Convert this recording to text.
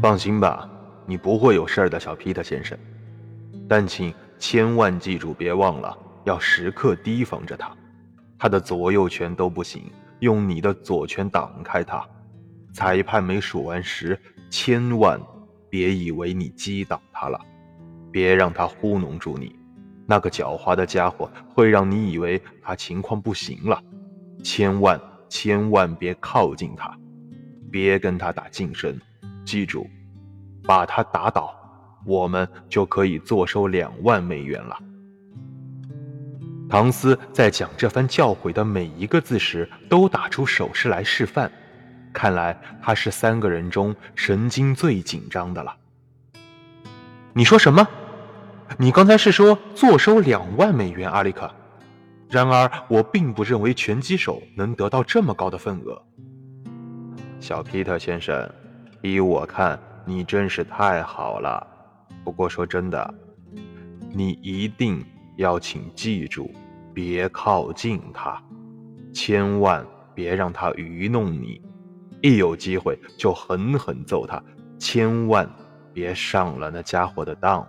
放心吧，你不会有事的，小皮特先生。但请千万记住，别忘了要时刻提防着他。他的左右拳都不行，用你的左拳挡开他。裁判没数完时，千万别以为你击倒他了，别让他糊弄住你。那个狡猾的家伙会让你以为他情况不行了，千万千万别靠近他，别跟他打近身。记住，把他打倒，我们就可以坐收两万美元了。唐斯在讲这番教诲的每一个字时，都打出手势来示范。看来他是三个人中神经最紧张的了。你说什么？你刚才是说坐收两万美元，阿里克。然而我并不认为拳击手能得到这么高的份额。小皮特先生，依我看，你真是太好了。不过说真的，你一定要请记住，别靠近他，千万别让他愚弄你。一有机会就狠狠揍他，千万别上了那家伙的当。